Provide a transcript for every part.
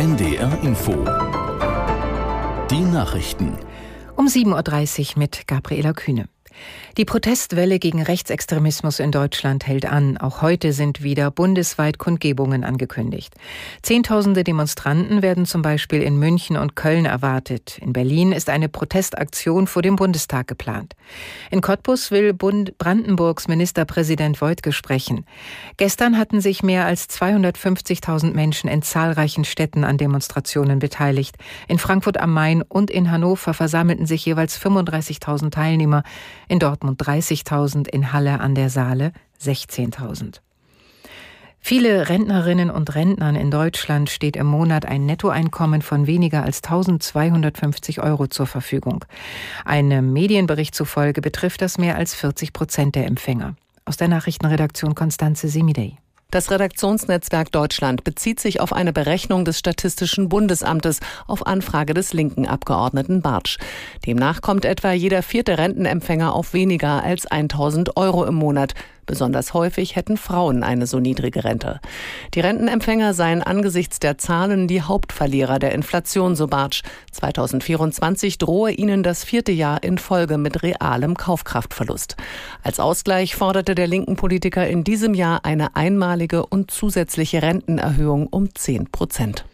NDR Info. Die Nachrichten. Um 7.30 Uhr mit Gabriela Kühne. Die Protestwelle gegen Rechtsextremismus in Deutschland hält an. Auch heute sind wieder bundesweit Kundgebungen angekündigt. Zehntausende Demonstranten werden zum Beispiel in München und Köln erwartet. In Berlin ist eine Protestaktion vor dem Bundestag geplant. In Cottbus will Bund Brandenburgs Ministerpräsident Woidke sprechen. Gestern hatten sich mehr als 250.000 Menschen in zahlreichen Städten an Demonstrationen beteiligt. In Frankfurt am Main und in Hannover versammelten sich jeweils 35.000 Teilnehmer. In Dortmund 30.000, in Halle an der Saale 16.000. Viele Rentnerinnen und Rentnern in Deutschland steht im Monat ein Nettoeinkommen von weniger als 1250 Euro zur Verfügung. Einem Medienbericht zufolge betrifft das mehr als 40 Prozent der Empfänger. Aus der Nachrichtenredaktion Konstanze Semidey. Das Redaktionsnetzwerk Deutschland bezieht sich auf eine Berechnung des Statistischen Bundesamtes auf Anfrage des linken Abgeordneten Bartsch. Demnach kommt etwa jeder vierte Rentenempfänger auf weniger als 1000 Euro im Monat. Besonders häufig hätten Frauen eine so niedrige Rente. Die Rentenempfänger seien angesichts der Zahlen die Hauptverlierer der Inflation, so Bartsch. 2024 drohe ihnen das vierte Jahr in Folge mit realem Kaufkraftverlust. Als Ausgleich forderte der linken Politiker in diesem Jahr eine einmalige und zusätzliche Rentenerhöhung um 10 Prozent.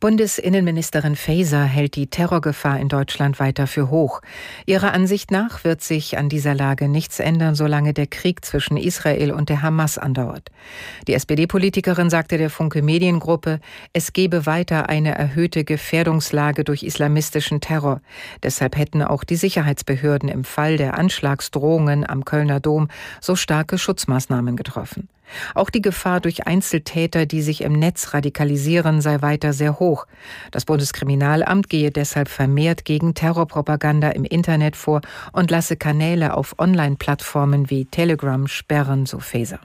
Bundesinnenministerin Faeser hält die Terrorgefahr in Deutschland weiter für hoch. Ihrer Ansicht nach wird sich an dieser Lage nichts ändern, solange der Krieg zwischen Israel und der Hamas andauert. Die SPD-Politikerin sagte der Funke Mediengruppe, es gebe weiter eine erhöhte Gefährdungslage durch islamistischen Terror. Deshalb hätten auch die Sicherheitsbehörden im Fall der Anschlagsdrohungen am Kölner Dom so starke Schutzmaßnahmen getroffen. Auch die Gefahr durch Einzeltäter, die sich im Netz radikalisieren, sei weiter sehr hoch. Das Bundeskriminalamt gehe deshalb vermehrt gegen Terrorpropaganda im Internet vor und lasse Kanäle auf Online-Plattformen wie Telegram sperren, so Faeser.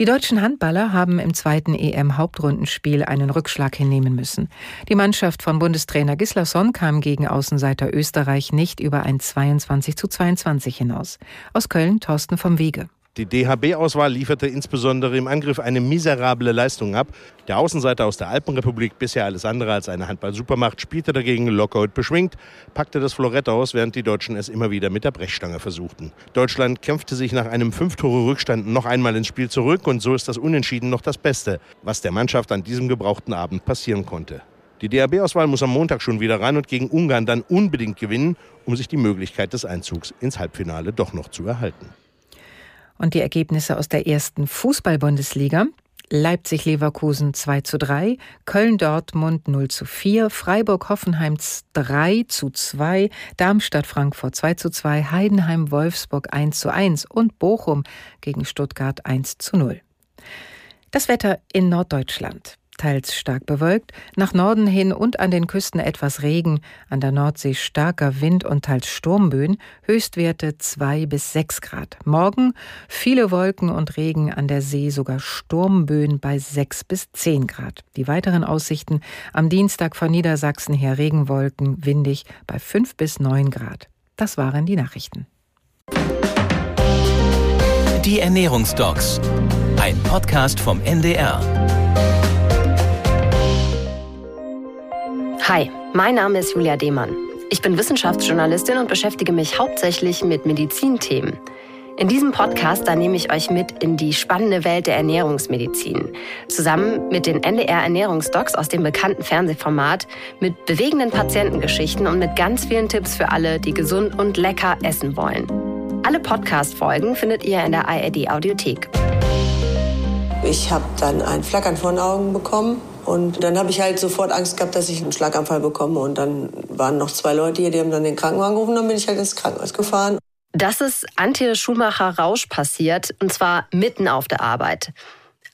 Die deutschen Handballer haben im zweiten EM-Hauptrundenspiel einen Rückschlag hinnehmen müssen. Die Mannschaft von Bundestrainer Gislason kam gegen Außenseiter Österreich nicht über ein 22 zu 22 hinaus. Aus Köln Thorsten vom Wege. Die DHB-Auswahl lieferte insbesondere im Angriff eine miserable Leistung ab. Der Außenseiter aus der Alpenrepublik, bisher alles andere als eine Handball-Supermacht, spielte dagegen locker und beschwingt, packte das Florett aus, während die Deutschen es immer wieder mit der Brechstange versuchten. Deutschland kämpfte sich nach einem Fünf-Tore-Rückstand noch einmal ins Spiel zurück und so ist das Unentschieden noch das Beste, was der Mannschaft an diesem gebrauchten Abend passieren konnte. Die DHB-Auswahl muss am Montag schon wieder ran und gegen Ungarn dann unbedingt gewinnen, um sich die Möglichkeit des Einzugs ins Halbfinale doch noch zu erhalten. Und die Ergebnisse aus der ersten Fußball-Bundesliga. Leipzig-Leverkusen 2 zu 3, Köln-Dortmund 0 zu 4, Freiburg-Hoffenheim 3 zu 2, Darmstadt-Frankfurt 2 zu 2, Heidenheim-Wolfsburg 1 zu 1 und Bochum gegen Stuttgart 1 zu 0. Das Wetter in Norddeutschland teils stark bewölkt, nach Norden hin und an den Küsten etwas Regen, an der Nordsee starker Wind und teils Sturmböen, Höchstwerte 2 bis 6 Grad. Morgen viele Wolken und Regen, an der See sogar Sturmböen bei 6 bis 10 Grad. Die weiteren Aussichten am Dienstag von Niedersachsen her Regenwolken, windig bei 5 bis 9 Grad. Das waren die Nachrichten. Die Ernährungsdocs. Ein Podcast vom NDR. Hi, mein Name ist Julia Demann. Ich bin Wissenschaftsjournalistin und beschäftige mich hauptsächlich mit Medizinthemen. In diesem Podcast, da nehme ich euch mit in die spannende Welt der Ernährungsmedizin. Zusammen mit den NDR Ernährungsdocs aus dem bekannten Fernsehformat, mit bewegenden Patientengeschichten und mit ganz vielen Tipps für alle, die gesund und lecker essen wollen. Alle Podcast-Folgen findet ihr in der ARD Audiothek. Ich habe dann ein Flackern vor den Augen bekommen und dann habe ich halt sofort Angst gehabt, dass ich einen Schlaganfall bekomme. Und dann waren noch zwei Leute hier, die haben dann den Krankenwagen gerufen. Dann bin ich halt ins Krankenhaus gefahren. Das ist Antje Schumacher-Rausch passiert, und zwar mitten auf der Arbeit.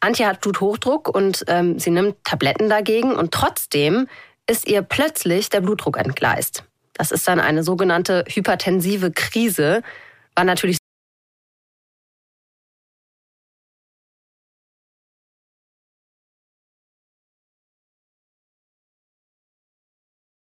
Antje hat Bluthochdruck und ähm, sie nimmt Tabletten dagegen und trotzdem ist ihr plötzlich der Blutdruck entgleist. Das ist dann eine sogenannte hypertensive Krise. War natürlich